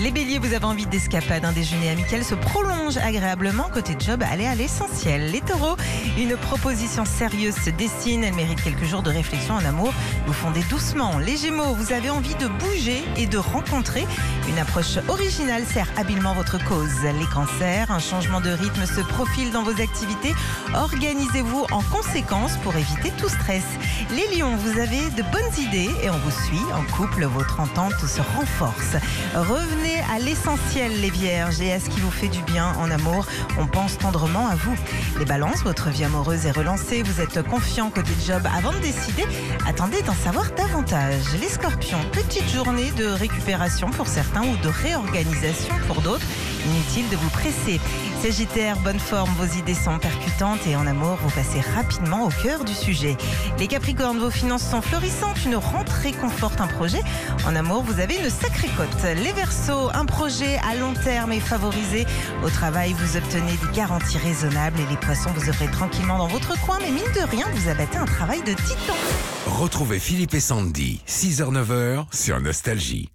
Les béliers, vous avez envie d'escapade. Un déjeuner amical se prolonge agréablement. Côté job, allez à l'essentiel. Les taureaux, une proposition sérieuse se dessine. Elle mérite quelques jours de réflexion en amour. Vous fondez doucement. Les gémeaux, vous avez envie de bouger et de rencontrer. Une approche originale sert habilement votre cause. Les cancers, un changement de rythme se profile dans vos activités. Organisez-vous en conséquence pour éviter tout stress. Les lions, vous avez de bonnes idées et on vous suit. En couple, votre entente se renforce. Revenez à l'essentiel, les vierges, et à ce qui vous fait du bien en amour. On pense tendrement à vous. Les balances, votre vie amoureuse est relancée. Vous êtes confiant côté job. Avant de décider, attendez d'en savoir davantage. Les scorpions, petite journée de récupération pour certains ou de réorganisation pour d'autres. Inutile de vous presser. Sagittaire, bonne forme, vos idées sont percutantes et en amour, vous passez rapidement au cœur du sujet. Les Capricornes, vos finances sont florissantes, une rentrée conforte un projet. En amour, vous avez une sacrée cote. Les Verseaux, un projet à long terme est favorisé. Au travail, vous obtenez des garanties raisonnables et les Poissons, vous œuvrez tranquillement dans votre coin, mais mine de rien, vous abattez un travail de titan. Retrouvez Philippe et Sandy, 6h-9h sur Nostalgie.